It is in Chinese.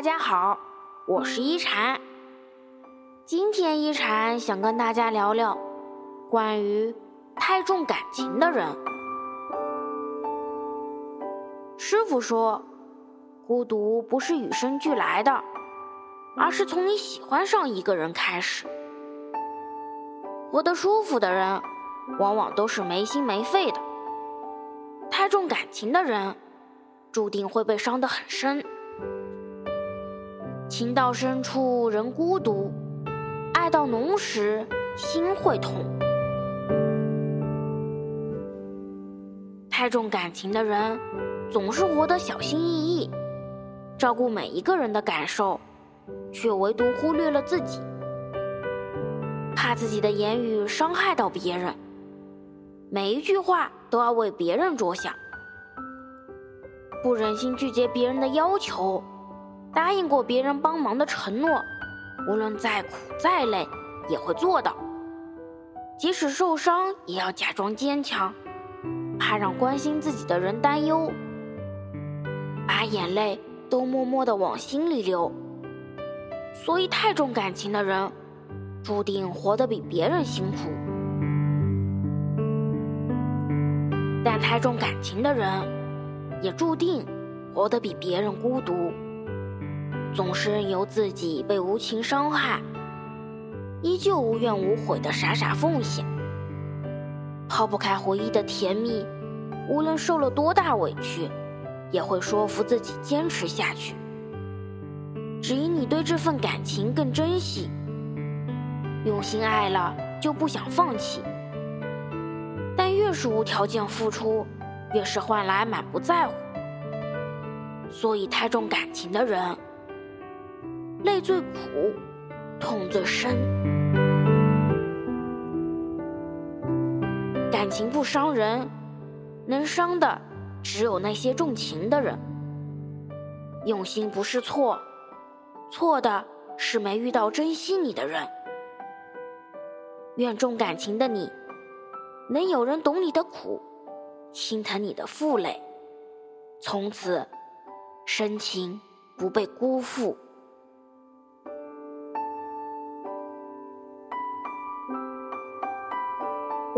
大家好，我是一禅。今天一禅想跟大家聊聊关于太重感情的人。师傅说，孤独不是与生俱来的，而是从你喜欢上一个人开始。活得舒服的人，往往都是没心没肺的。太重感情的人，注定会被伤得很深。情到深处人孤独，爱到浓时心会痛。太重感情的人，总是活得小心翼翼，照顾每一个人的感受，却唯独忽略了自己。怕自己的言语伤害到别人，每一句话都要为别人着想，不忍心拒绝别人的要求。答应过别人帮忙的承诺，无论再苦再累也会做到。即使受伤，也要假装坚强，怕让关心自己的人担忧。把眼泪都默默地往心里流。所以，太重感情的人，注定活得比别人辛苦；但太重感情的人，也注定活得比别人孤独。总是任由自己被无情伤害，依旧无怨无悔的傻傻奉献，抛不开回忆的甜蜜，无论受了多大委屈，也会说服自己坚持下去。只因你对这份感情更珍惜，用心爱了就不想放弃。但越是无条件付出，越是换来满不在乎。所以太重感情的人。泪最苦，痛最深。感情不伤人，能伤的只有那些重情的人。用心不是错，错的是没遇到珍惜你的人。愿重感情的你，能有人懂你的苦，心疼你的负累，从此深情不被辜负。